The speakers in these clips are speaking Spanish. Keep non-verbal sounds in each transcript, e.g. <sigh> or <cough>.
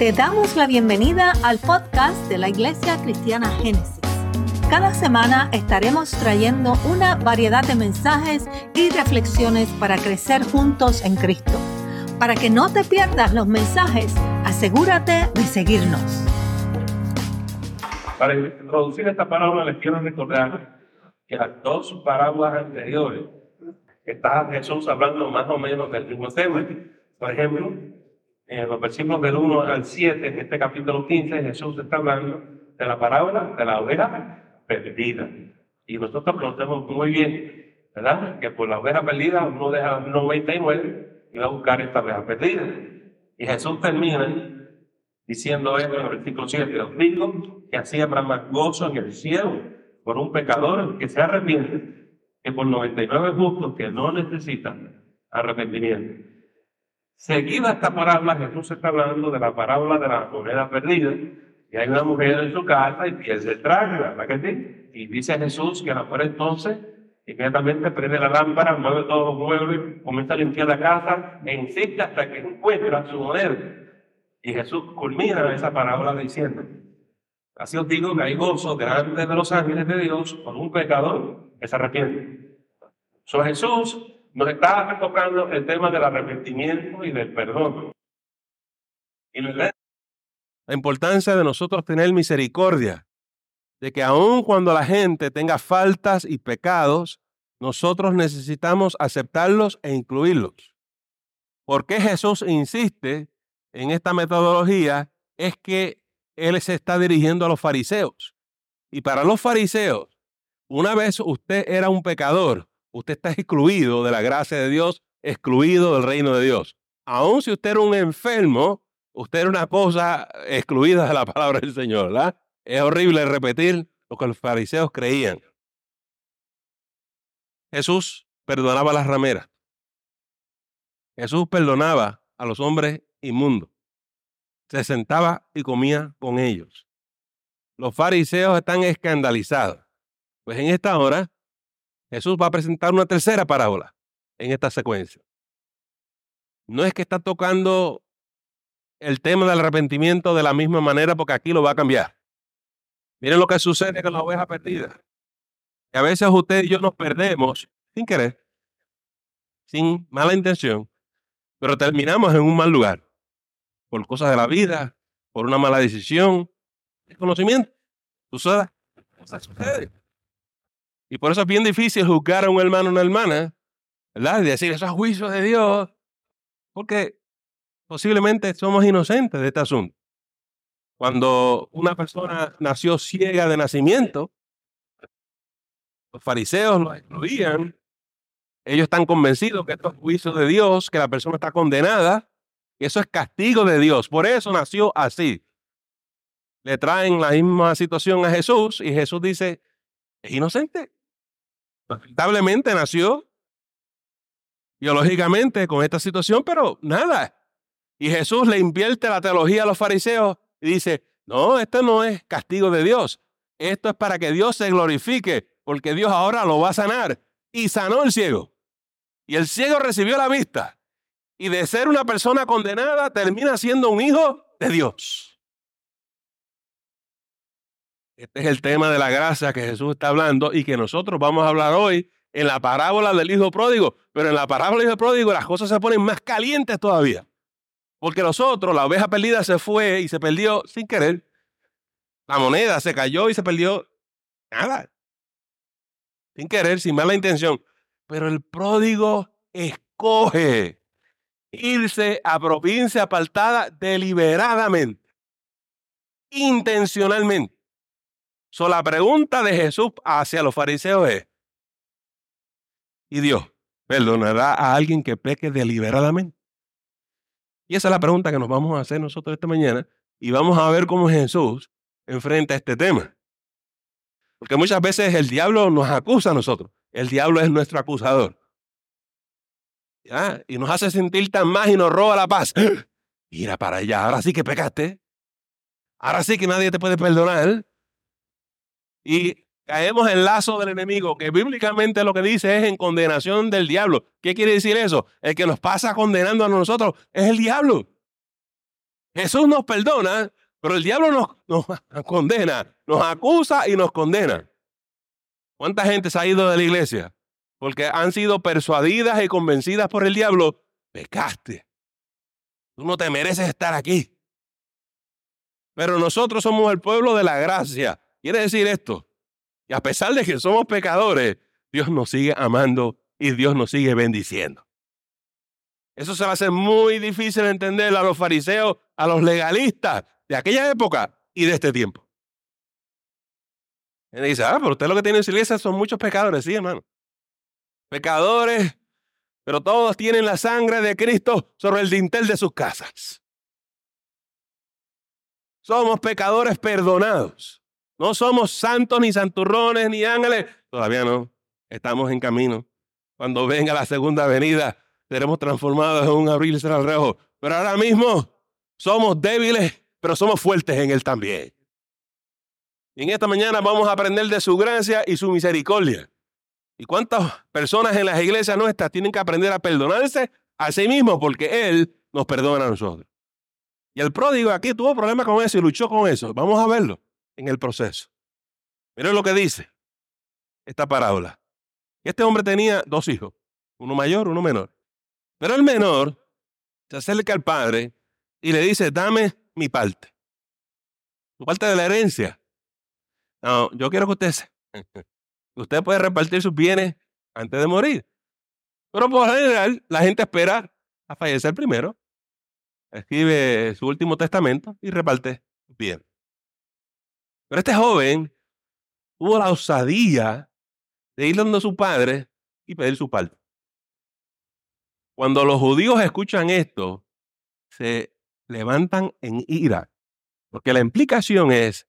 Te damos la bienvenida al podcast de la Iglesia Cristiana Génesis. Cada semana estaremos trayendo una variedad de mensajes y reflexiones para crecer juntos en Cristo. Para que no te pierdas los mensajes, asegúrate de seguirnos. Para introducir esta parábola les quiero recordar que las dos parábolas anteriores está Jesús hablando más o menos del mismo tema. Por ejemplo, en los versículos del 1 al 7, en este capítulo 15, Jesús está hablando de la parábola de la oveja perdida. Y nosotros conocemos muy bien, ¿verdad? Que por la oveja perdida uno deja 99 y va a buscar esta oveja perdida. Y Jesús termina diciendo esto en el versículo 7, os digo que así habrá más gozo en el cielo por un pecador que se arrepiente que por 99 justos que no necesitan arrepentimiento. Seguida esta parábola, Jesús está hablando de la parábola de la moneda perdida. Y hay una mujer en su casa y pierde el traje, ¿verdad que sí? Y dice Jesús que la mujer entonces inmediatamente prende la lámpara, mueve todos los muebles, comienza a limpiar la casa e insiste hasta que encuentra su moneda. Y Jesús culmina esa parábola diciendo, así os digo que hay gozo delante de los ángeles de Dios por un pecador que se arrepiente. So Jesús nos está tocando el tema del arrepentimiento y del perdón. Y la importancia de nosotros tener misericordia, de que aun cuando la gente tenga faltas y pecados, nosotros necesitamos aceptarlos e incluirlos. ¿Por qué Jesús insiste en esta metodología? Es que Él se está dirigiendo a los fariseos. Y para los fariseos, una vez usted era un pecador, usted está excluido de la gracia de Dios, excluido del reino de Dios. Aun si usted era un enfermo, usted era una cosa excluida de la palabra del Señor. Es horrible repetir lo que los fariseos creían. Jesús perdonaba a las rameras. Jesús perdonaba a los hombres inmundos. Se sentaba y comía con ellos. Los fariseos están escandalizados. Pues en esta hora Jesús va a presentar una tercera parábola en esta secuencia. No es que está tocando el tema del arrepentimiento de la misma manera porque aquí lo va a cambiar. Miren lo que sucede con la oveja perdida. Que a veces usted y yo nos perdemos sin querer, sin mala intención, pero terminamos en un mal lugar por cosas de la vida, por una mala decisión, desconocimiento. Sucede, sucede. Y por eso es bien difícil juzgar a un hermano o una hermana, ¿verdad? Y decir, eso es juicio de Dios. Porque posiblemente somos inocentes de este asunto. Cuando una persona nació ciega de nacimiento, los fariseos lo excluían. Ellos están convencidos que esto es juicio de Dios, que la persona está condenada, que eso es castigo de Dios. Por eso nació así. Le traen la misma situación a Jesús y Jesús dice, es inocente. Lamentablemente nació biológicamente con esta situación, pero nada. Y Jesús le invierte la teología a los fariseos y dice, no, esto no es castigo de Dios. Esto es para que Dios se glorifique, porque Dios ahora lo va a sanar. Y sanó el ciego. Y el ciego recibió la vista. Y de ser una persona condenada, termina siendo un hijo de Dios. Este es el tema de la gracia que Jesús está hablando y que nosotros vamos a hablar hoy en la parábola del hijo pródigo. Pero en la parábola del hijo pródigo las cosas se ponen más calientes todavía. Porque nosotros, la oveja perdida se fue y se perdió sin querer. La moneda se cayó y se perdió nada. Sin querer, sin mala intención. Pero el pródigo escoge irse a provincia apartada deliberadamente, intencionalmente. So, la pregunta de Jesús hacia los fariseos es, ¿y Dios perdonará a alguien que peque deliberadamente? Y esa es la pregunta que nos vamos a hacer nosotros esta mañana y vamos a ver cómo Jesús enfrenta este tema. Porque muchas veces el diablo nos acusa a nosotros. El diablo es nuestro acusador. Y nos hace sentir tan más y nos roba la paz. <gasps> Mira para allá, ahora sí que pecaste. Ahora sí que nadie te puede perdonar y caemos en lazo del enemigo, que bíblicamente lo que dice es en condenación del diablo. ¿Qué quiere decir eso? El que nos pasa condenando a nosotros es el diablo. Jesús nos perdona, pero el diablo nos, nos <laughs> condena, nos acusa y nos condena. ¿Cuánta gente se ha ido de la iglesia? Porque han sido persuadidas y convencidas por el diablo. Pecaste. Tú no te mereces estar aquí. Pero nosotros somos el pueblo de la gracia. Quiere decir esto. Y a pesar de que somos pecadores, Dios nos sigue amando y Dios nos sigue bendiciendo. Eso se va a hacer muy difícil de entender a los fariseos, a los legalistas de aquella época y de este tiempo. Y dice, ah, pero usted lo que tiene en su iglesia son muchos pecadores, sí, hermano. Pecadores, pero todos tienen la sangre de Cristo sobre el dintel de sus casas. Somos pecadores perdonados. No somos santos, ni santurrones, ni ángeles. Todavía no. Estamos en camino. Cuando venga la segunda venida, seremos transformados en un abril y rejo. Pero ahora mismo somos débiles, pero somos fuertes en Él también. Y en esta mañana vamos a aprender de su gracia y su misericordia. ¿Y cuántas personas en las iglesias nuestras tienen que aprender a perdonarse a sí mismos porque Él nos perdona a nosotros? Y el pródigo aquí tuvo problemas con eso y luchó con eso. Vamos a verlo en el proceso. Miren lo que dice esta parábola. Este hombre tenía dos hijos, uno mayor, uno menor. Pero el menor se acerca al padre y le dice, dame mi parte. Tu parte de la herencia. No, yo quiero que usted, <laughs> usted puede repartir sus bienes antes de morir. Pero por general, la gente espera a fallecer primero escribe su último testamento y reparte bien. Pero este joven tuvo la osadía de ir donde su padre y pedir su parte. Cuando los judíos escuchan esto, se levantan en ira, porque la implicación es,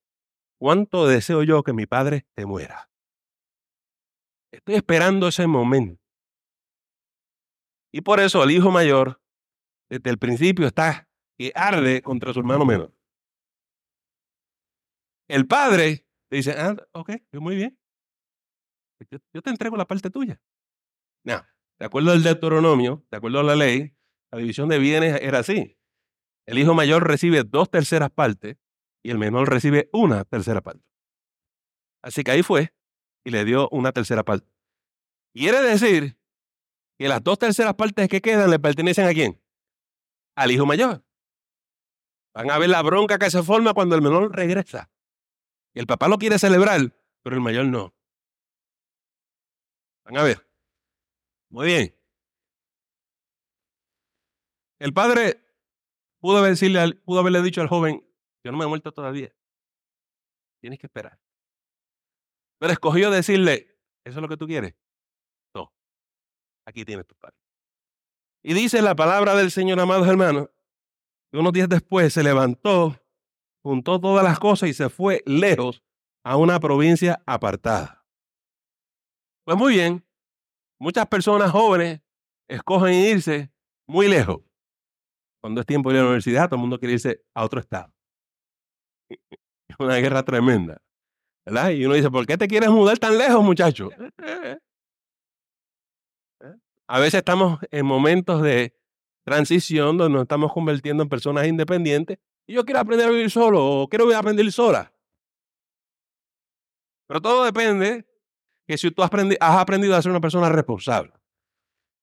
¿cuánto deseo yo que mi padre te muera? Estoy esperando ese momento. Y por eso el hijo mayor desde el principio está que arde contra su hermano menor. El padre dice, ah, ok, muy bien. Yo, te entrego la parte tuya. No, de acuerdo al Deuteronomio, de acuerdo a la ley, la división de bienes era así. El hijo mayor recibe dos terceras partes y el menor recibe una tercera parte. Así que ahí fue y le dio una tercera parte. Quiere decir que las dos terceras partes que quedan le pertenecen a quién? al hijo mayor. Van a ver la bronca que se forma cuando el menor regresa. Y el papá lo quiere celebrar, pero el mayor no. Van a ver. Muy bien. El padre pudo, decirle, pudo haberle dicho al joven, yo no me he muerto todavía. Tienes que esperar. Pero escogió decirle, ¿eso es lo que tú quieres? No. Aquí tienes tu padre. Y dice la palabra del Señor, amados hermanos, que unos días después se levantó, juntó todas las cosas y se fue lejos a una provincia apartada. Pues muy bien, muchas personas jóvenes escogen irse muy lejos. Cuando es tiempo de ir a la universidad, todo el mundo quiere irse a otro estado. <laughs> Es una guerra tremenda. ¿verdad? Y uno dice, ¿por qué te quieres mudar tan lejos, muchacho? A veces estamos en momentos de transición donde nos estamos convirtiendo en personas independientes y yo quiero aprender a vivir solo o quiero aprender sola. Pero todo depende que si tú has, aprendido a ser una persona responsable.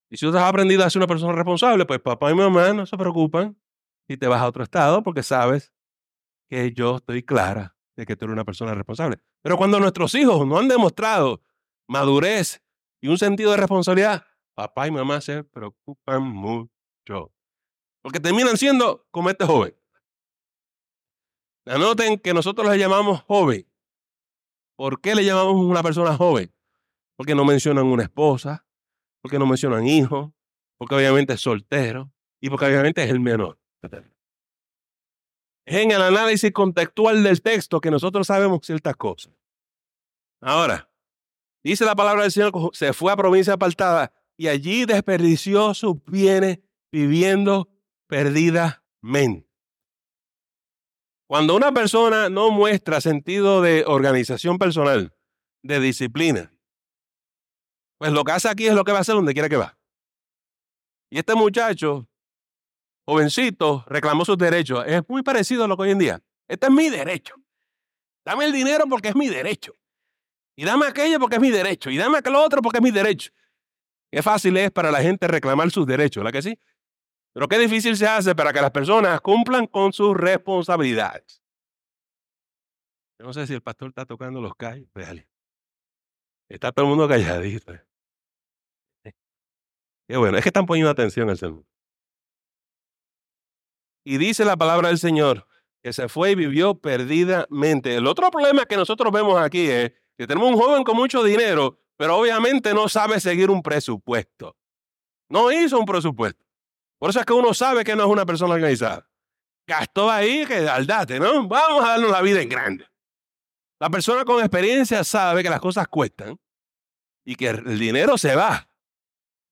Y si tú has aprendido a ser una persona responsable, pues papá y mamá no se preocupan si te vas a otro estado porque sabes que yo estoy clara de que tú eres una persona responsable. Pero cuando nuestros hijos no han demostrado madurez y un sentido de responsabilidad, papá y mamá se preocupan mucho. Porque terminan siendo como este joven. Anoten que nosotros le llamamos joven. ¿Por qué le llamamos una persona joven? Porque no mencionan una esposa, porque no mencionan hijos, porque obviamente es soltero y porque obviamente es el menor. Es en el análisis contextual del texto que nosotros sabemos ciertas cosas. Ahora, dice la palabra del Señor, se fue a provincia apartada y allí desperdició sus bienes viviendo perdidamente. Cuando una persona no muestra sentido de organización personal, de disciplina, pues lo que hace aquí es lo que va a hacer donde quiera que va. Y este muchacho, jovencito reclamó sus derechos. Es muy parecido a lo que hoy en día. Este es mi derecho. Dame el dinero porque es mi derecho. Y dame aquello porque es mi derecho. Y dame aquello otro porque es mi derecho. Qué fácil es para la gente reclamar sus derechos, ¿la que sí? Pero qué difícil se hace para que las personas cumplan con sus responsabilidades. Yo no sé si el pastor está tocando los callos. Está todo el mundo calladito. <laughs> Qué bueno, es que están poniendo atención al Señor. Y dice la palabra del Señor que se fue y vivió perdidamente. El otro problema que nosotros vemos aquí es que tenemos un joven con mucho dinero, pero obviamente no sabe seguir un presupuesto. No hizo un presupuesto. Por eso es que uno sabe que no es una persona organizada. Gastó ahí que date, ¿no? Vamos a darnos la vida en grande. La persona con experiencia sabe que las cosas cuestan y que el dinero se va.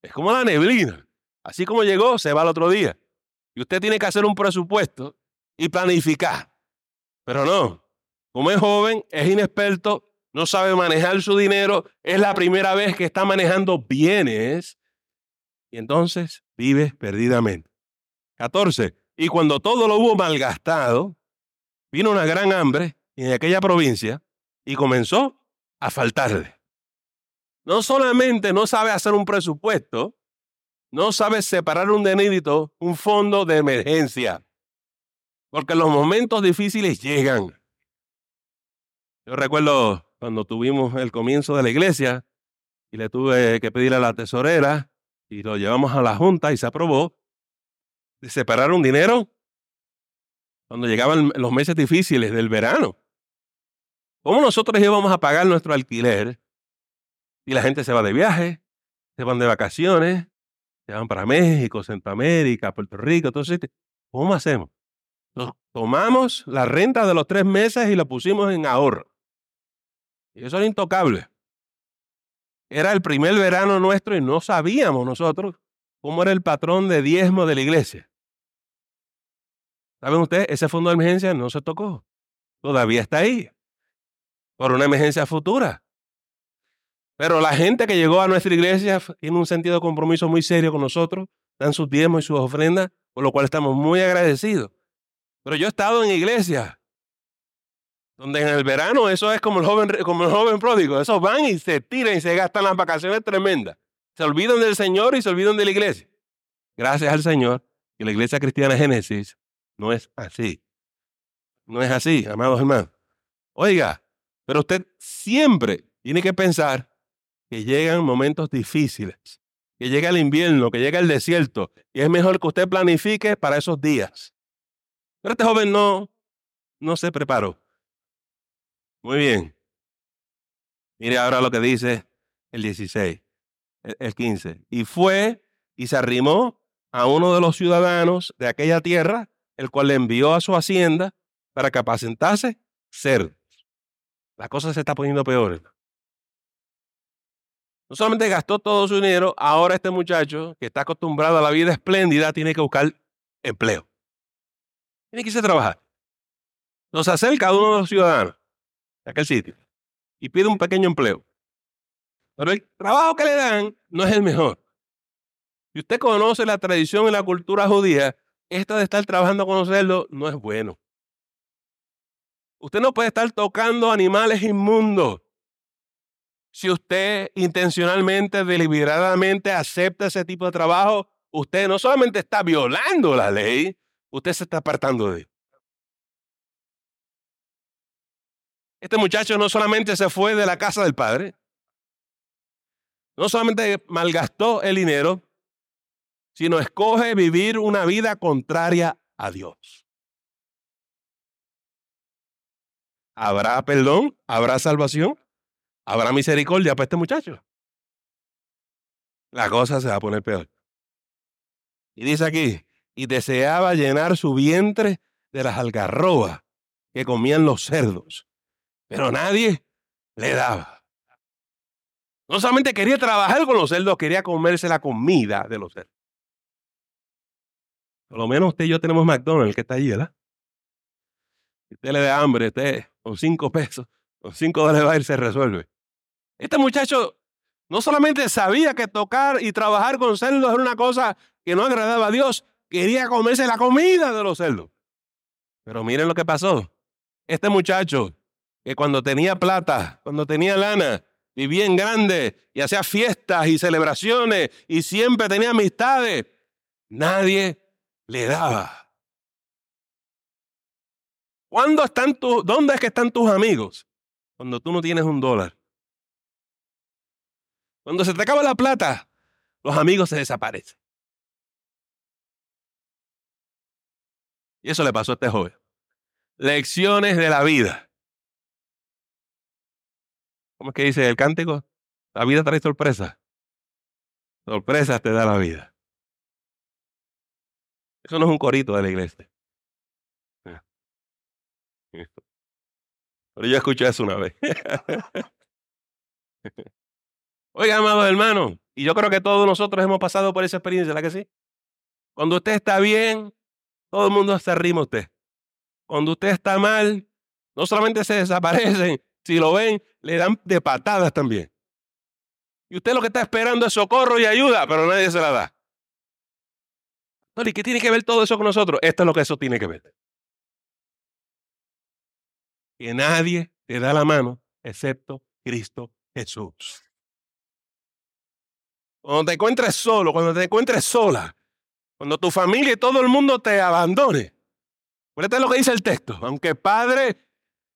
Es como la neblina. Así como llegó, se va al otro día. Y usted tiene que hacer un presupuesto y planificar. Pero no, como es joven, es inexperto, no sabe manejar su dinero, es la primera vez que está manejando bienes y entonces vive perdidamente. 14. Y cuando todo lo hubo malgastado, vino una gran hambre en aquella provincia y comenzó a faltarle. No solamente no sabe hacer un presupuesto, no sabe separar un dinerito, un fondo de emergencia, porque los momentos difíciles llegan. Yo recuerdo cuando tuvimos el comienzo de la iglesia y le tuve que pedir a la tesorera y lo llevamos a la junta y se aprobó de separar un dinero cuando llegaban los meses difíciles del verano. ¿Cómo nosotros íbamos a pagar nuestro alquiler y la gente se va de viaje, se van de vacaciones, se van para México, Centroamérica, Puerto Rico, entonces, ¿cómo hacemos? Tomamos la renta de los tres meses y la pusimos en ahorro. Y eso era intocable. Era el primer verano nuestro y no sabíamos nosotros cómo era el patrón de diezmo de la iglesia. ¿Saben ustedes? Ese fondo de emergencia no se tocó. Todavía está ahí. Por una emergencia futura. Pero la gente que llegó a nuestra iglesia tiene un sentido de compromiso muy serio con nosotros. Dan sus diezmos y sus ofrendas, por lo cual estamos muy agradecidos. Pero yo he estado en iglesias donde en el verano eso es como el joven, pródigo. Esos van y se tiran y se gastan las vacaciones tremendas. Se olvidan del Señor y se olvidan de la iglesia. Gracias al Señor que la iglesia cristiana Génesis no es así. No es así, amados hermanos. Oiga, pero usted siempre tiene que pensar que llegan momentos difíciles, que llega el invierno, que llega el desierto, y es mejor que usted planifique para esos días. Pero este joven no, no se preparó. Muy bien. Mire ahora lo que dice el 16, el 15. Y fue y se arrimó a uno de los ciudadanos de aquella tierra, el cual le envió a su hacienda para que apacentase cerdos. La cosa se está poniendo peor. No solamente gastó todo su dinero, ahora este muchacho que está acostumbrado a la vida espléndida tiene que buscar empleo. Tiene que irse a trabajar. Nos acerca a uno de los ciudadanos aquel sitio y pide un pequeño empleo. Pero el trabajo que le dan no es el mejor. Si usted conoce la tradición y la cultura judía, esta de estar trabajando con los cerdos no es bueno. Usted no puede estar tocando animales inmundos. Si usted intencionalmente, deliberadamente acepta ese tipo de trabajo, usted no solamente está violando la ley, usted se está apartando de él. Este muchacho no solamente se fue de la casa del padre, no solamente malgastó el dinero, sino escoge vivir una vida contraria a Dios. ¿Habrá perdón? ¿Habrá salvación? ¿Habrá misericordia para este muchacho? La cosa se va a poner peor. Y dice aquí, y deseaba llenar su vientre de las algarrobas que comían los cerdos pero nadie le daba. No solamente quería trabajar con los cerdos, quería comerse la comida de los cerdos. Por lo menos usted y yo tenemos McDonald's que está allí, ¿verdad? Si usted le da hambre, usted con cinco pesos, con cinco dólares va a ir, se resuelve. Este muchacho no solamente sabía que tocar y trabajar con cerdos era una cosa que no agradaba a Dios, quería comerse la comida de los cerdos. Pero miren lo que pasó. Este muchacho, que cuando tenía plata, cuando tenía lana, vivía en grande y hacía fiestas y celebraciones y siempre tenía amistades, nadie le daba. ¿Cuándo están tus, dónde es que están tus amigos? Cuando tú no tienes un dólar. Cuando se te acaba la plata, los amigos se desaparecen. Y eso le pasó a este joven. Lecciones de la vida. ¿Cómo es que dice el cántico? La vida trae sorpresas. Sorpresas te da la vida. Eso no es un corito de la iglesia. <laughs> Pero yo escuché eso una vez. <laughs> Oiga, amados hermanos, y yo creo que todos nosotros hemos pasado por esa experiencia, ¿la que sí? Cuando usted está bien, todo el mundo se arrima a usted. Cuando usted está mal, no solamente se desaparecen, si lo ven, le dan de patadas también. Y usted lo que está esperando es socorro y ayuda, pero nadie se la da. ¿Y qué tiene que ver todo eso con nosotros? Esto es lo que eso tiene que ver. Que nadie te da la mano excepto Cristo Jesús. Cuando te encuentres solo, cuando te encuentres sola, cuando tu familia y todo el mundo te abandone. Fíjate lo que dice el texto. Aunque padre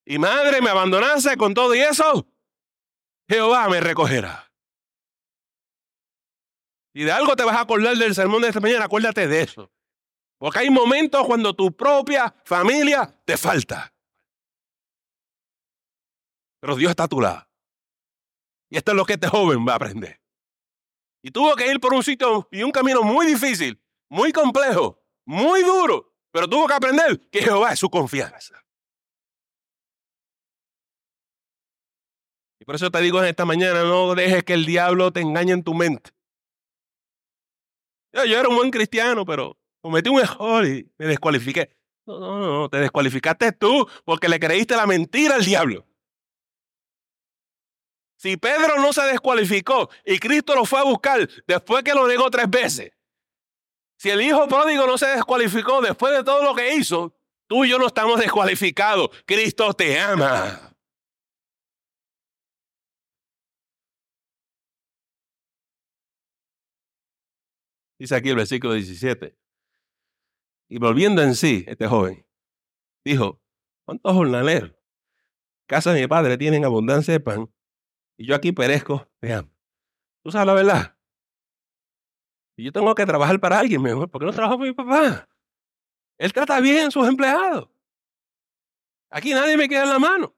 y madre me abandonase con todo y eso, Jehová me recogerá. Y de algo te vas a acordar del sermón de esta mañana, acuérdate de eso. Porque hay momentos cuando tu propia familia te falta. Pero Dios está a tu lado. Y esto es lo que este joven va a aprender. Y tuvo que ir por un sitio y un camino muy difícil muy complejo, muy duro, pero tuvo que aprender que Jehová es su confianza. Y por eso te digo en esta mañana, no dejes que el diablo te engañe en tu mente. Yo, yo era un buen cristiano, pero cometí un error y me descualifiqué. No, no, no, te descualificaste tú porque le creíste la mentira al diablo. Si Pedro no se descualificó y Cristo lo fue a buscar después que lo negó tres veces, si el hijo pródigo no se descualificó después de todo lo que hizo, tú y yo no estamos descualificados. Cristo te ama. Dice aquí el versículo 17. Y volviendo en sí, este joven dijo, ¿cuántos jornaleros? Casa de mi padre tienen abundancia de pan y yo aquí perezco de ¿Tú sabes la verdad? Y yo tengo que trabajar para alguien mejor. ¿Por qué no trabajo para mi papá? Él trata bien a sus empleados. Aquí nadie me queda en la mano.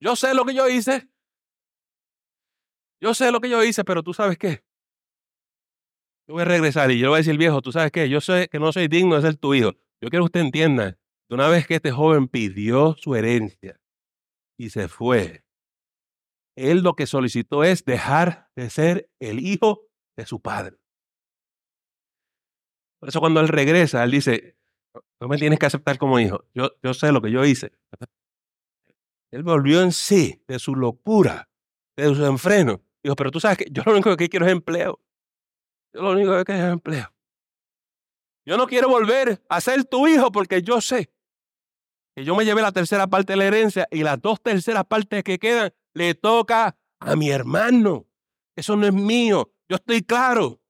Yo sé lo que yo hice. Yo sé lo que yo hice, pero tú sabes qué. Yo voy a regresar y yo le voy a decir, viejo, tú sabes qué, yo sé que no soy digno de ser tu hijo. Yo quiero que usted entienda que una vez que este joven pidió su herencia y se fue, él lo que solicitó es dejar de ser el hijo de su padre. Por eso cuando él regresa, él dice, no me tienes que aceptar como hijo. Yo, yo sé lo que yo hice. Él volvió en sí de su locura, de su enfreno. Dijo, pero tú sabes que yo lo único que quiero es empleo. Yo lo único que quiero es empleo. Yo no quiero volver a ser tu hijo porque yo sé que yo me llevé la tercera parte de la herencia y las dos terceras partes que quedan le toca a mi hermano. Eso no es mío. Yo estoy claro.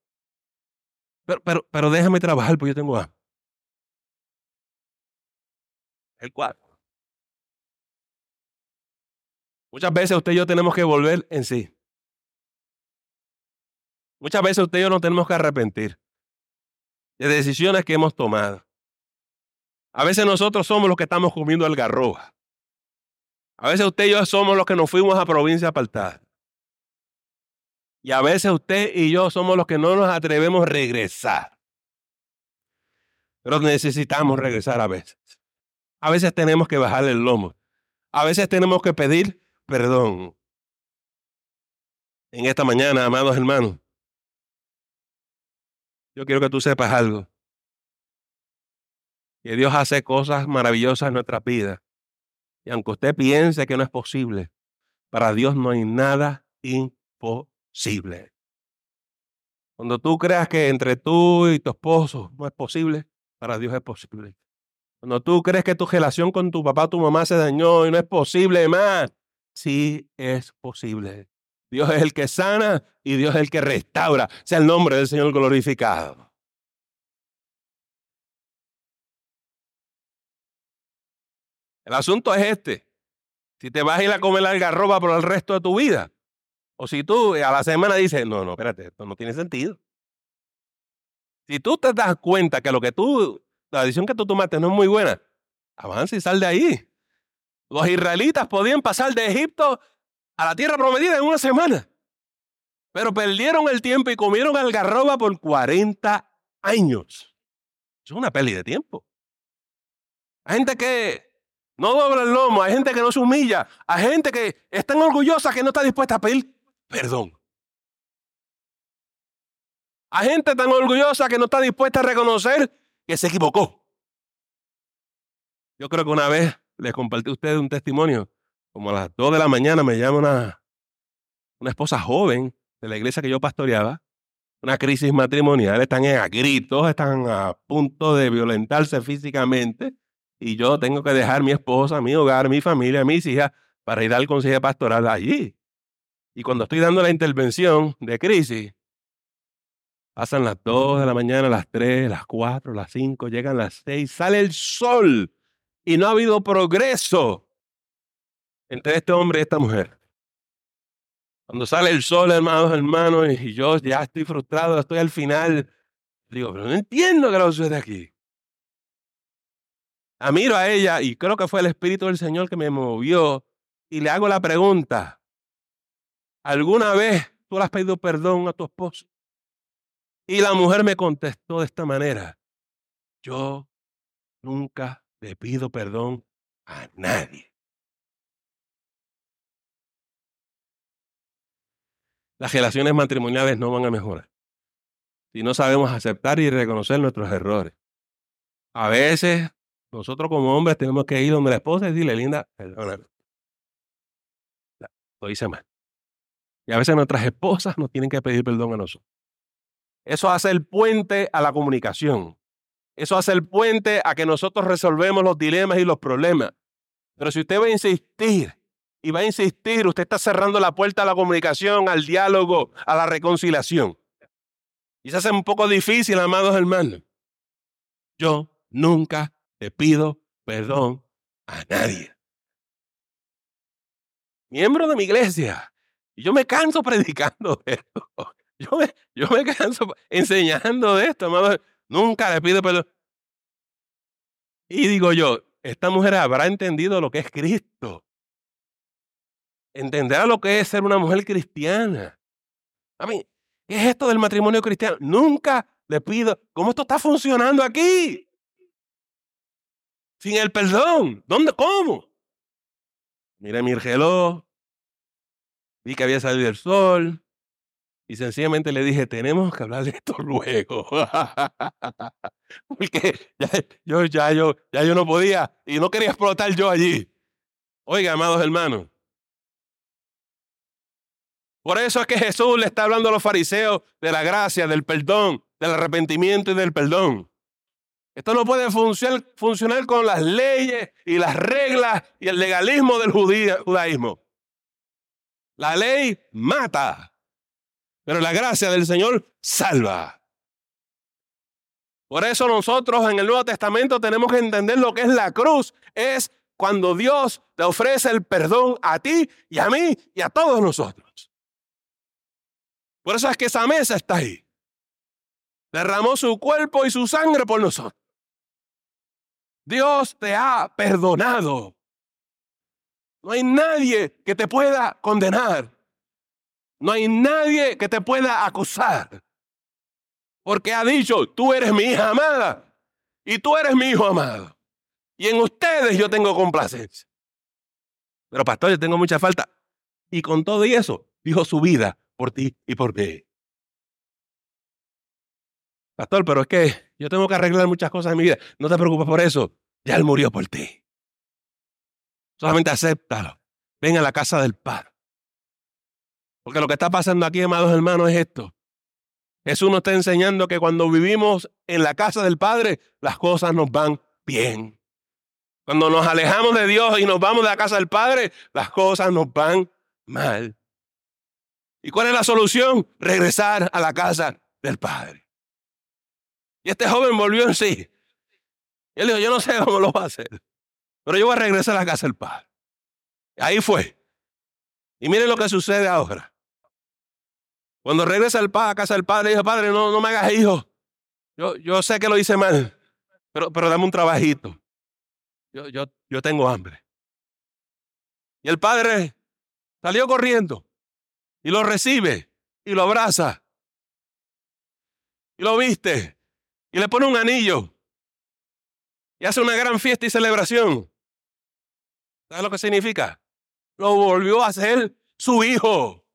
Pero, pero, pero déjame trabajar porque yo tengo hambre. El cuarto. Muchas veces usted y yo tenemos que volver en sí. Muchas veces usted y yo nos tenemos que arrepentir de decisiones que hemos tomado. A veces nosotros somos los que estamos comiendo algarroba. A veces usted y yo somos los que nos fuimos a provincia apartada. Y a veces usted y yo somos los que no nos atrevemos a regresar. Pero necesitamos regresar a veces. A veces tenemos que bajar el lomo. A veces tenemos que pedir perdón. En esta mañana, amados hermanos, yo quiero que tú sepas algo. Que Dios hace cosas maravillosas en nuestras vidas. Y aunque usted piense que no es posible, para Dios no hay nada imposible. Cuando tú creas que entre tú y tu esposo no es posible, para Dios es posible. Cuando tú crees que tu relación con tu papá tu mamá se dañó y no es posible más, sí es posible. Dios es el que sana y Dios es el que restaura. Sea el nombre del Señor glorificado. El asunto es este. Si te vas a ir a comer algarroba por el resto de tu vida, o si tú a la semana dices, no, no, espérate, esto no tiene sentido. Si tú te das cuenta que lo que tú, la decisión que tú tomaste no es muy buena, avanza y sal de ahí. Los israelitas podían pasar de Egipto a la tierra prometida en una semana, pero perdieron el tiempo y comieron algarroba por 40 años. Es una pérdida de tiempo. Hay gente que no dobla el lomo, hay gente que no se humilla, hay gente que es tan orgullosa que no está dispuesta a pedir perdón. Hay gente tan orgullosa que no está dispuesta a reconocer que se equivocó. Yo creo que una vez les compartí a ustedes un testimonio. Como a las 2 de la mañana me llama una, esposa joven de la iglesia que yo pastoreaba. Una crisis matrimonial. Están a gritos, están a punto de violentarse físicamente y yo tengo que dejar mi esposa, mi hogar, mi familia, mis hijas para ir al consejo pastoral allí. Y cuando estoy dando la intervención de crisis, pasan las 2 de la mañana, las 3, las 4, las 5, llegan las 6, sale el sol y no ha habido progreso entre este hombre y esta mujer. Cuando sale el sol, hermanos, hermanos, y yo ya estoy frustrado, estoy al final, digo, pero no entiendo qué lo sucede aquí. La miro a ella y creo que fue el Espíritu del Señor que me movió y le hago la pregunta, ¿alguna vez tú le has pedido perdón a tu esposo? Y la mujer me contestó de esta manera, yo nunca le pido perdón a nadie. Las relaciones matrimoniales no van a mejorar si no sabemos aceptar y reconocer nuestros errores. A veces nosotros como hombres tenemos que ir donde la esposa y decirle, linda, perdóname. Lo hice mal. Y a veces nuestras esposas nos tienen que pedir perdón a nosotros. Eso hace el puente a la comunicación. Eso hace el puente a que nosotros resolvemos los dilemas y los problemas. Pero si usted va a insistir y va a insistir, usted está cerrando la puerta a la comunicación, al diálogo, a la reconciliación. Y se hace un poco difícil, amados hermanos. Yo nunca le pido perdón a nadie. Miembro de mi iglesia. Yo me canso <laughs> predicando esto. Yo me, yo me canso enseñando de esto, amado. Nunca le pido perdón. Y digo yo, esta mujer habrá entendido lo que es Cristo. Entenderá lo que es ser una mujer cristiana. A mí, ¿qué es esto del matrimonio cristiano? Nunca le pido, ¿cómo esto está funcionando aquí? sin el perdón. ¿Dónde? ¿Cómo? Miré mi reloj, vi que había salido el sol y sencillamente le dije, tenemos que hablar de esto <laughs> luego. <laughs> Porque ya yo, ya, yo, ya yo no podía y no quería explotar yo allí. Oiga, amados hermanos. Por eso es que Jesús le está hablando a los fariseos de la gracia, del perdón, del arrepentimiento y del perdón. Esto no puede funcionar, con las leyes y las reglas y el legalismo del judaísmo. La ley mata, pero la gracia del Señor salva. Por eso nosotros en el Nuevo Testamento tenemos que entender lo que es la cruz. Es cuando Dios te ofrece el perdón a ti y a mí y a todos nosotros. Por eso es que esa mesa está ahí. Derramó su cuerpo y su sangre por nosotros. Dios te ha perdonado. No hay nadie que te pueda condenar. No hay nadie que te pueda acusar. Porque ha dicho, tú eres mi hija amada y tú eres mi hijo amado. Y en ustedes yo tengo complacencia. Pero pastor, yo tengo mucha falta. Y con todo y eso, dijo su vida por ti y por mí. Pastor, pero es que yo tengo que arreglar muchas cosas en mi vida. No te preocupes por eso. Ya Él murió por ti. Solamente acéptalo. Ven a la casa del Padre. Porque lo que está pasando aquí, amados hermanos, es esto. Jesús nos está enseñando que cuando vivimos en la casa del Padre, las cosas nos van bien. Cuando nos alejamos de Dios y nos vamos de la casa del Padre, las cosas nos van mal. ¿Y cuál es la solución? Regresar a la casa del Padre. Y este joven volvió en sí. Y él dijo, yo no sé cómo lo va a hacer, pero yo voy a regresar a la casa del Padre. Ahí fue. Y miren lo que sucede ahora. Cuando regresa al padre, a casa del padre, dice, padre, no, no me hagas hijo. Yo, yo sé que lo hice mal, pero, pero dame un trabajito. Yo, yo, yo tengo hambre. Y el padre salió corriendo y lo recibe y lo abraza y lo viste y le pone un anillo y hace una gran fiesta y celebración. ¿Sabes lo que significa? Lo volvió a ser su hijo.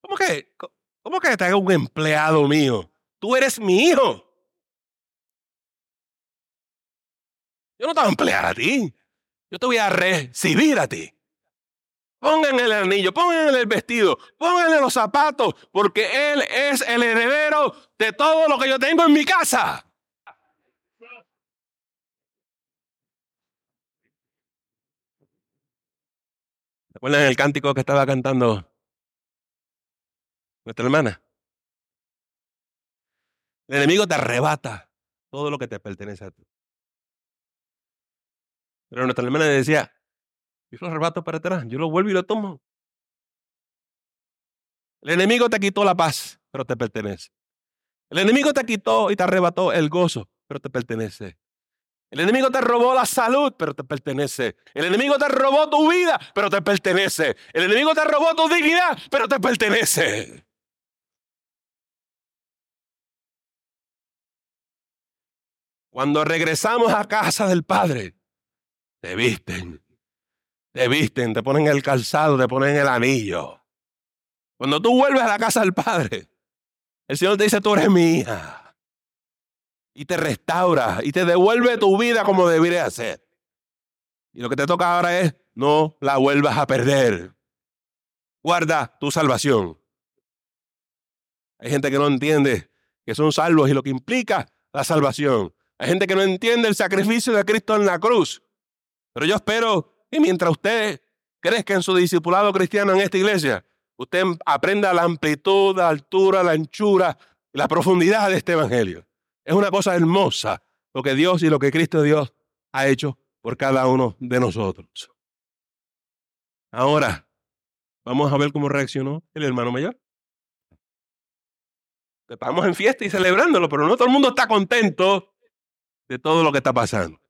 ¿Cómo que, cómo que te haga un empleado mío? Tú eres mi hijo. Yo no te voy a emplear a ti. Yo te voy a recibir a ti. Pónganle el anillo, pónganle el vestido, pónganle los zapatos, porque Él es el heredero de todo lo que yo tengo en mi casa. ¿Recuerdan el cántico que estaba cantando nuestra hermana? El enemigo te arrebata todo lo que te pertenece a ti. Pero nuestra hermana decía, yo lo arrebato para atrás, yo lo vuelvo y lo tomo. El enemigo te quitó la paz, pero te pertenece. El enemigo te quitó y te arrebató el gozo, pero te pertenece. El enemigo te robó la salud, pero te pertenece. El enemigo te robó tu vida, pero te pertenece. El enemigo te robó tu dignidad, pero te pertenece. Cuando regresamos a casa del Padre, te visten, te visten, te ponen el calzado, te ponen el anillo. Cuando tú vuelves a la casa del Padre, el Señor te dice, tú eres mía y te restaura y te devuelve tu vida como debería ser. Y lo que te toca ahora es no la vuelvas a perder. Guarda tu salvación. Hay gente que no entiende que son salvos y lo que implica la salvación. Hay gente que no entiende el sacrificio de Cristo en la cruz. Pero yo espero que mientras usted crezca en su discipulado cristiano en esta iglesia, usted aprenda la amplitud, la altura, la anchura, la profundidad de este evangelio. Es una cosa hermosa lo que Dios y lo que Cristo Dios ha hecho por cada uno de nosotros. Ahora, vamos a ver cómo reaccionó el hermano mayor. Estamos en fiesta y celebrándolo, pero no todo el mundo está contento de todo lo que está pasando.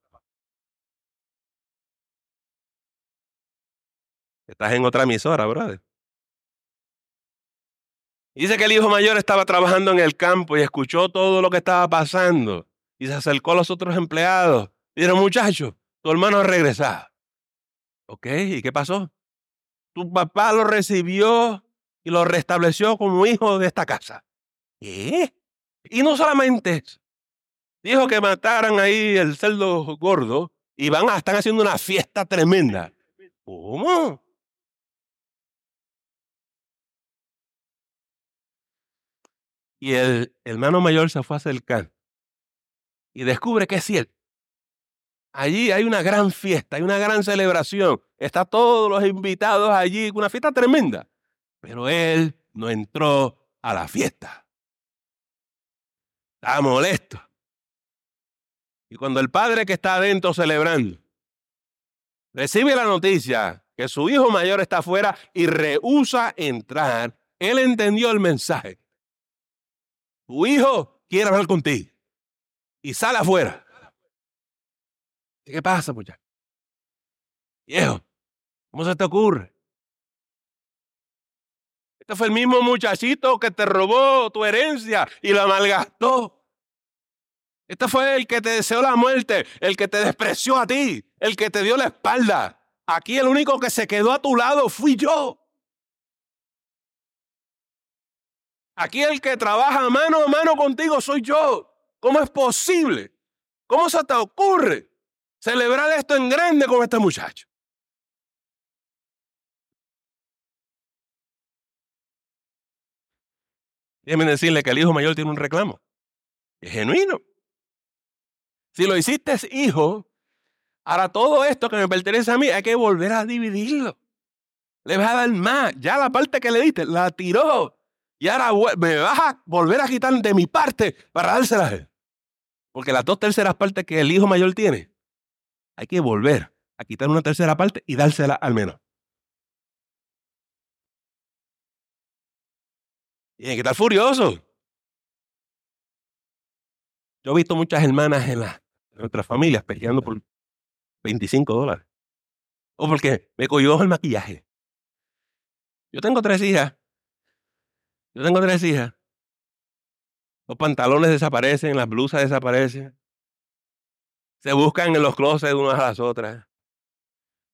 Estás en otra emisora, brother. Dice que el hijo mayor estaba trabajando en el campo y escuchó todo lo que estaba pasando. Y se acercó a los otros empleados. Dijeron, muchachos, tu hermano ha regresado. Ok, ¿y qué pasó? Tu papá lo recibió y lo restableció como hijo de esta casa. ¿Qué? Y no solamente. Dijo que mataran ahí el cerdo gordo y van a, están haciendo una fiesta tremenda. ¿Cómo? Y el hermano mayor se fue a acercar y descubre que es cierto. Allí hay una gran fiesta, hay una gran celebración. Están todos los invitados allí, una fiesta tremenda. Pero él no entró a la fiesta. Está molesto. Y cuando el padre que está adentro celebrando recibe la noticia que su hijo mayor está afuera y rehúsa entrar, él entendió el mensaje tu hijo quiere hablar contigo. Y sale afuera. ¿Qué pasa, muchacho? Viejo, ¿cómo se te ocurre? Este fue el mismo muchachito que te robó tu herencia y la malgastó. Este fue el que te deseó la muerte, el que te despreció a ti, el que te dio la espalda. Aquí el único que se quedó a tu lado fui yo. Aquí el que trabaja mano a mano contigo soy yo. ¿Cómo es posible? ¿Cómo se te ocurre celebrar esto en grande con este muchacho? Déjenme decirle que el hijo mayor tiene un reclamo. Es genuino. Si lo hiciste hijo, ahora todo esto que me pertenece a mí hay que volver a dividirlo. Le vas a dar más. Ya la parte que le diste, la tiró. Y ahora me vas a volver a quitar de mi parte para dársela a. Porque las dos terceras partes que el hijo mayor tiene, hay que volver a quitar una tercera parte y dársela al menos. Tiene que estar furioso. Yo he visto muchas hermanas en, la, nuestras familias peleando por 25 dólares. O porque me cogió el maquillaje. Yo tengo tres hijas. Yo tengo tres hijas. Los pantalones desaparecen, las blusas desaparecen. Se buscan en los closets unas a las otras.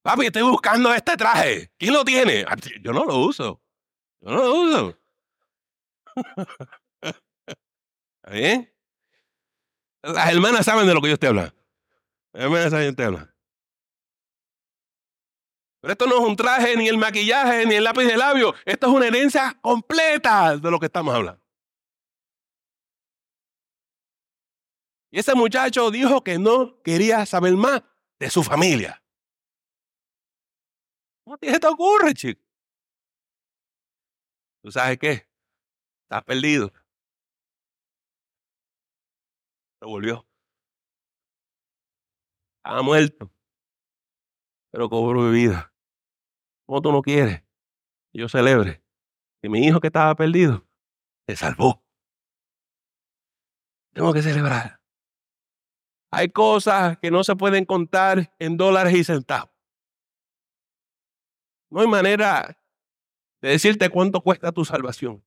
Papi, estoy buscando este traje. ¿Quién lo tiene? Ah, yo no lo uso. Yo no lo uso. <laughs> ¿Está bien? Las hermanas saben de lo que yo estoy hablando. Las hermanas saben de lo que estoy Pero esto no es un traje, ni el maquillaje, ni el lápiz de labio. Esto es una herencia completa de lo que estamos hablando. Y ese muchacho dijo que no quería saber más de su familia. ¿Cómo te ocurre, chico? ¿Tú sabes qué? Estás perdido. Se volvió. Estaba muerto. Pero cobró vida. ¿Cómo tú no quieres? yo celebre que mi hijo que estaba perdido se salvó. Tengo que celebrar. Hay cosas que no se pueden contar en dólares y centavos. No hay manera de decirte cuánto cuesta tu salvación.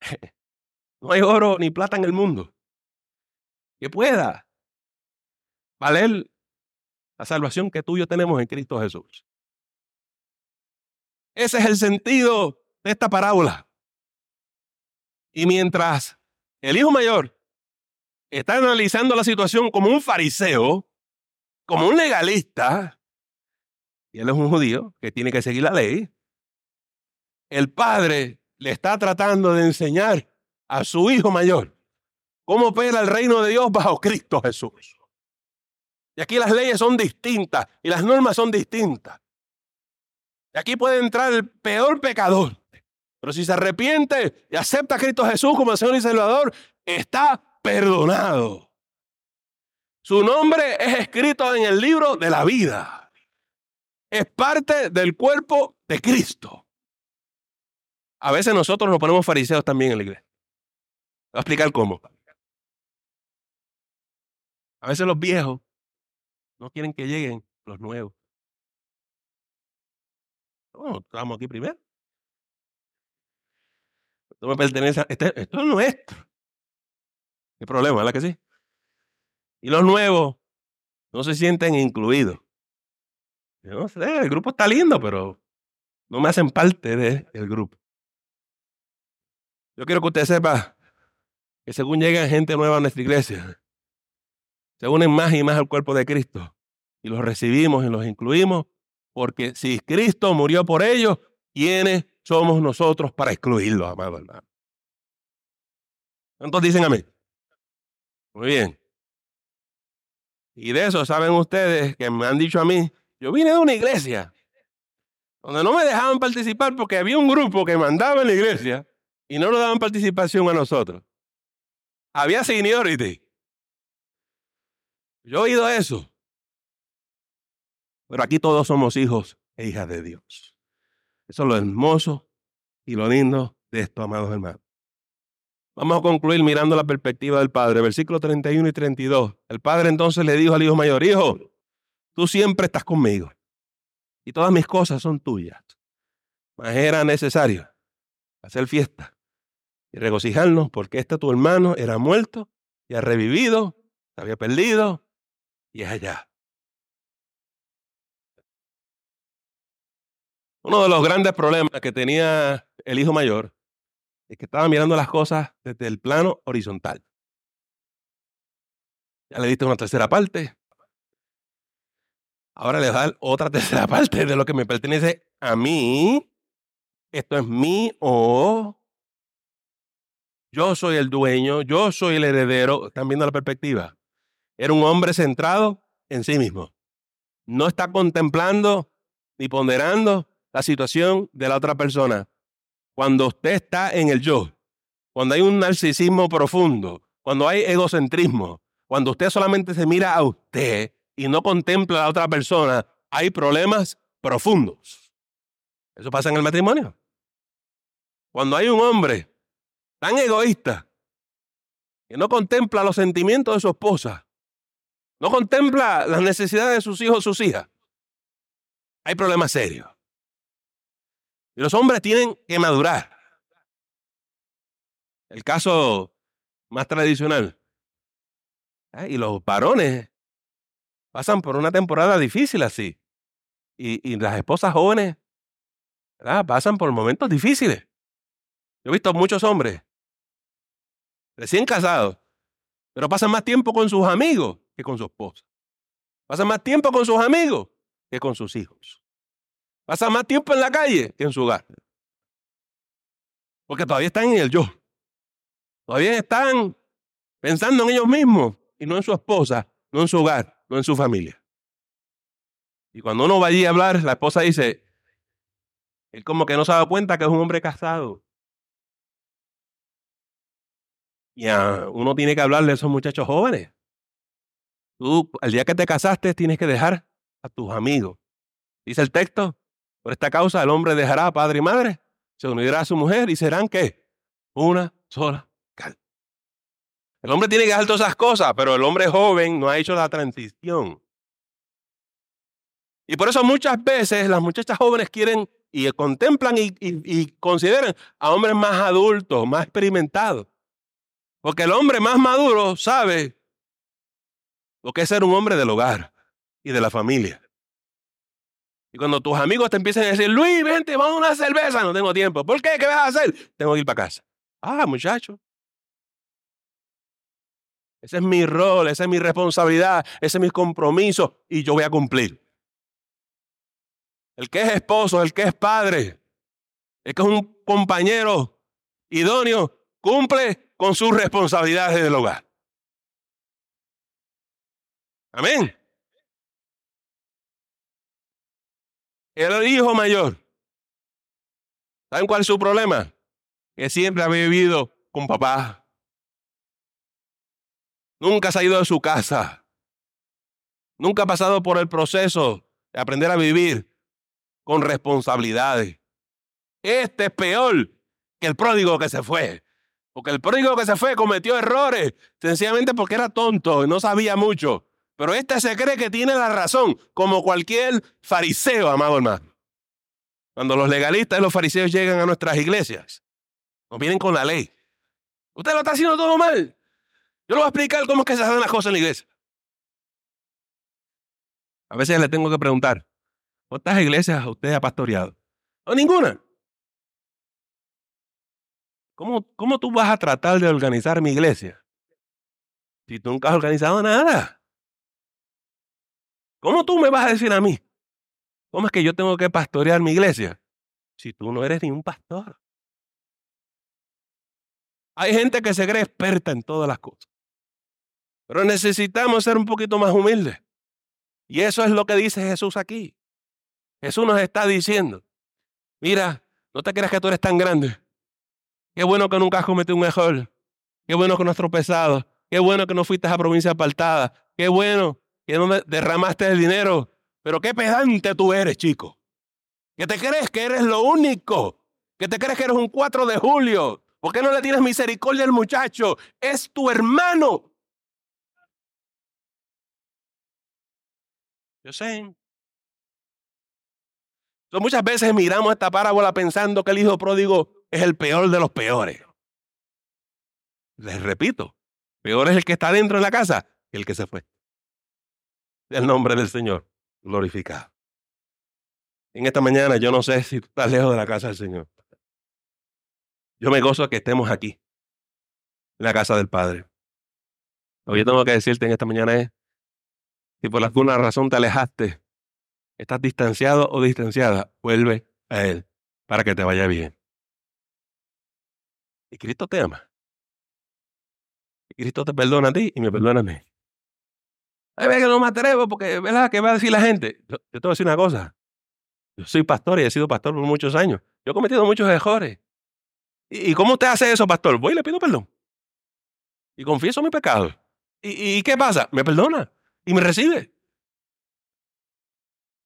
<laughs> No hay oro ni plata en el mundo que pueda valer la salvación que tú y yo tenemos en Cristo Jesús. Ese es el sentido de esta parábola. Y mientras el hijo mayor está analizando la situación como un fariseo, como un legalista, y él es un judío que tiene que seguir la ley, el padre le está tratando de enseñar a su hijo mayor cómo opera el reino de Dios bajo Cristo Jesús. Y aquí las leyes son distintas y las normas son distintas. Y aquí puede entrar el peor pecador. Pero si se arrepiente y acepta a Cristo Jesús como el Señor y Salvador, está perdonado. Su nombre es escrito en el libro de la vida. Es parte del cuerpo de Cristo. A veces nosotros nos ponemos fariseos también en la iglesia. Voy a explicar cómo. A veces los viejos no quieren que lleguen los nuevos. No, estamos aquí primero. Esto me este, esto es nuestro. ¿Qué problema, verdad que sí? Y los nuevos no se sienten incluidos. Yo no sé, el grupo está lindo, pero no me hacen parte del grupo. Yo quiero que usted sepa que según llega gente nueva a nuestra iglesia, se unen más y más al cuerpo de Cristo y los recibimos y los incluimos, porque si Cristo murió por ellos, ¿quiénes somos nosotros para excluirlos, amado hermano? ¿Cuántos dicen amén? Muy bien. Y de eso saben ustedes que me han dicho a mí, yo vine de una iglesia donde no me dejaban participar porque había un grupo que mandaba en la iglesia y no nos daban participación a nosotros. Había seniority. Yo he oído eso. Pero aquí todos somos hijos e hijas de Dios. Eso es lo hermoso y lo lindo de esto, amados hermanos. Vamos a concluir mirando la perspectiva del Padre. Versículo 31 y 32. El Padre entonces le dijo al hijo mayor, hijo, tú siempre estás conmigo y todas mis cosas son tuyas. Mas era necesario hacer fiesta y regocijarnos porque este tu hermano era muerto y ha revivido, se había perdido y es allá. Uno de los grandes problemas que tenía el hijo mayor es que estaba mirando las cosas desde el plano horizontal. Ya le diste una tercera parte. Ahora le dar otra <laughs> tercera parte de lo que me pertenece a mí. Esto es mío yo soy el dueño, yo soy el heredero. Están viendo la perspectiva. Era un hombre centrado en sí mismo. No está contemplando ni ponderando la situación de la otra persona. Cuando usted está en el yo, cuando hay un narcisismo profundo, cuando hay egocentrismo, cuando usted solamente se mira a usted y no contempla a la otra persona, hay problemas profundos. Eso pasa en el matrimonio. Cuando hay un hombre tan egoísta que no contempla los sentimientos de su esposa, no contempla las necesidades de sus hijos, sus hijas, hay problemas serios. Y los hombres tienen que madurar. El caso más tradicional. Y los varones pasan por una temporada difícil así. Y, las esposas jóvenes pasan por momentos difíciles. Yo he visto muchos hombres recién casados, pero pasan más tiempo con sus amigos que con su esposa. Pasan más tiempo con sus amigos que con sus hijos. Pasan más tiempo en la calle que en su hogar. Porque todavía están en el yo. Todavía están pensando en ellos mismos y no en su esposa, no en su hogar, no en su familia. Y cuando uno va allí a hablar, la esposa dice, él como que no se da cuenta que es un hombre casado. Y uno tiene que hablarle a esos muchachos jóvenes. Tú, el día que te casaste, tienes que dejar a tus amigos. Dice el texto, por esta causa el hombre dejará a padre y madre, se unirá a su mujer y serán qué? Una sola carne. El hombre tiene que dejar todas esas cosas, pero el hombre joven no ha hecho la transición. Y por eso muchas veces las muchachas jóvenes quieren y contemplan y, y consideran a hombres más adultos, más experimentados. Porque el hombre más maduro sabe lo que es ser un hombre del hogar y de la familia. Y cuando tus amigos te empiezan a decir, Luis, vente, vamos a una cerveza, no tengo tiempo. ¿Por qué? ¿Qué vas a hacer? Tengo que ir para casa. Ah, muchacho. Ese es mi rol, esa es mi responsabilidad, ese es mi compromiso y yo voy a cumplir. El que es esposo, el que es padre, el que es un compañero idóneo, cumple con sus responsabilidades del hogar. Amén. El hijo mayor. ¿Saben cuál es su problema? Que siempre ha vivido con papá. Nunca ha ido de su casa. Nunca ha pasado por el proceso de aprender a vivir con responsabilidades. Este es peor que el pródigo que se fue. Porque el pródigo que se fue cometió errores, sencillamente porque era tonto y no sabía mucho. Pero este se cree que tiene la razón, como cualquier fariseo, amado hermano. Cuando los legalistas y los fariseos llegan a nuestras iglesias, nos vienen con la ley. Usted lo está haciendo todo mal. Yo le voy a explicar cómo es que se hacen las cosas en la iglesia. A veces le tengo que preguntar, ¿cuántas iglesias usted ha pastoreado? O ninguna. ¿Cómo, ¿Cómo tú vas a tratar de organizar mi iglesia? Si tú nunca has organizado nada. ¿Cómo tú me vas a decir a mí? ¿Cómo es que yo tengo que pastorear mi iglesia? Si tú no eres ni un pastor. Hay gente que se cree experta en todas las cosas. Pero necesitamos ser un poquito más humildes. Y eso es lo que dice Jesús aquí. Jesús nos está diciendo, mira, no te creas que tú eres tan grande. Qué bueno que nunca has cometido un error. Qué bueno que no has tropezado. Qué bueno que no fuiste a provincia apartada. Qué bueno que no derramaste el dinero. Pero qué pedante tú eres, chico. Que te crees que eres lo único. Que te crees que eres un 4 de julio. ¿Por qué no le tienes misericordia al muchacho? Es tu hermano. Yo sé. muchas veces miramos esta parábola pensando que el hijo pródigo es el peor de los peores. Les repito, peor es el que está dentro de la casa que el que se fue. El nombre del Señor glorificado. En esta mañana yo no sé si tú estás lejos de la casa del Señor. Yo me gozo que estemos aquí, en la casa del Padre. Lo que yo tengo que decirte en esta mañana es, si por alguna razón te alejaste, estás distanciado o distanciada, vuelve a Él para que te vaya bien. Y Cristo te ama. Cristo te perdona a ti y me perdona a mí. Ay, que no me atrevo porque, ¿verdad? ¿Qué va a decir la gente? Yo, te voy a decir una cosa. Yo soy pastor y he sido pastor por muchos años. Yo he cometido muchos errores. ¿Y, cómo usted hace eso, pastor? Voy y le pido perdón. Y confieso mi pecado. ¿Y, y qué pasa? Me perdona y me recibe.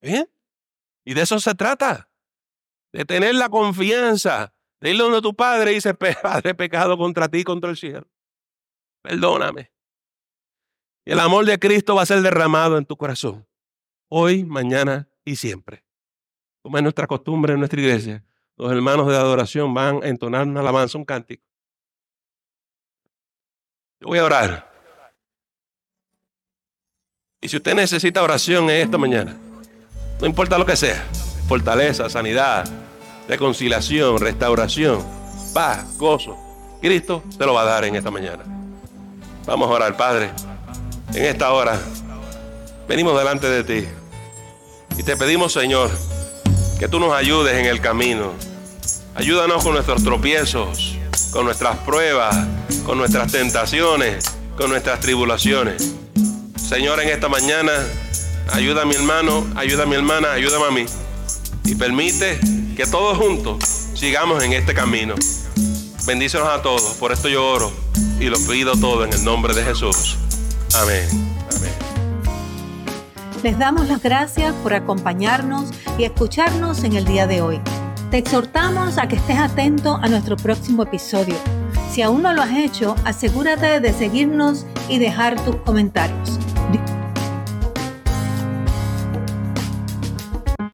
¿Bien? Y de eso se trata. De tener la confianza. De ir donde tu padre y dice, <laughs> Padre, pecado contra ti, contra el cielo. Perdóname. Y el amor de Cristo va a ser derramado en tu corazón. Hoy, mañana y siempre. Como es nuestra costumbre en nuestra iglesia, los hermanos de adoración van a entonar una alabanza, un cántico. Yo voy a orar. Y si usted necesita oración en esta mañana, no importa lo que sea, fortaleza, sanidad, reconciliación, restauración, paz, gozo, Cristo te lo va a dar en esta mañana. Vamos a orar, Padre. En esta hora venimos delante de ti y te pedimos, Señor, que tú nos ayudes en el camino. Ayúdanos con nuestros tropiezos, con nuestras pruebas, con nuestras tentaciones, con nuestras tribulaciones. Señor, en esta mañana, ayuda a mi hermano, ayuda a mi hermana, ayúdame a mí. Y permite que todos juntos sigamos en este camino. Bendícenos a todos. Por esto yo oro y lo pido todo en el nombre de Jesús. Amén. Les damos las gracias por acompañarnos y escucharnos en el día de hoy. Te exhortamos a que estés atento a nuestro próximo episodio. Si aún no lo has hecho, asegúrate de seguirnos y dejar tus comentarios.